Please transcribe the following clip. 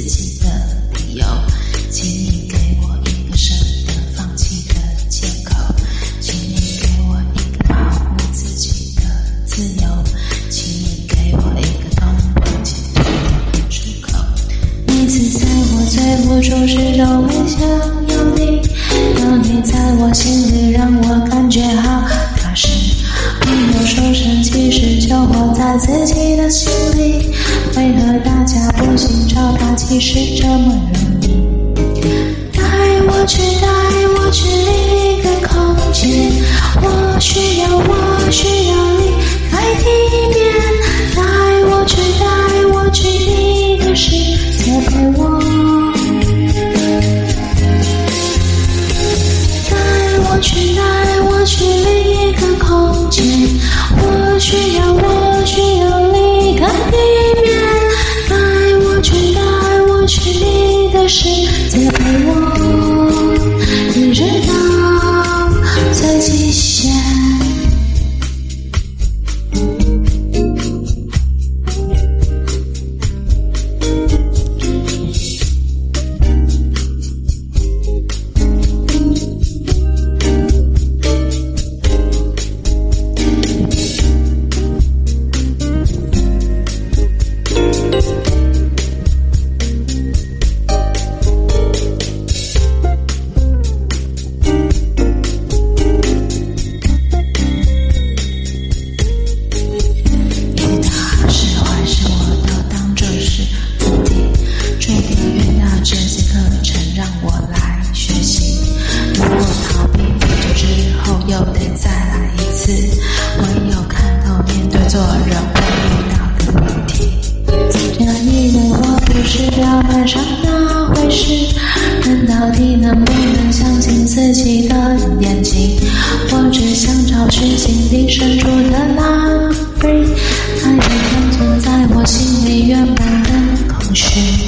自己的理由，请你给我一个舍得放弃的借口，请你给我一个保护自己的自由，请你给我一个痛不欲生的出口。每次在我最无助时都微笑。大家不信找他其实这么容易？带我去，带我去另一个空间，我需要，Yeah. 这些课程让我来学习，如果逃避不久之后，又得再来一次。唯有看到、面对、做人，会遇到的难题。昨天那一，我不是表面上那回事。但到底能不能相信自己的眼睛？我只想找寻心底深处的拉菲，它也仍存在我心里原本的空虚。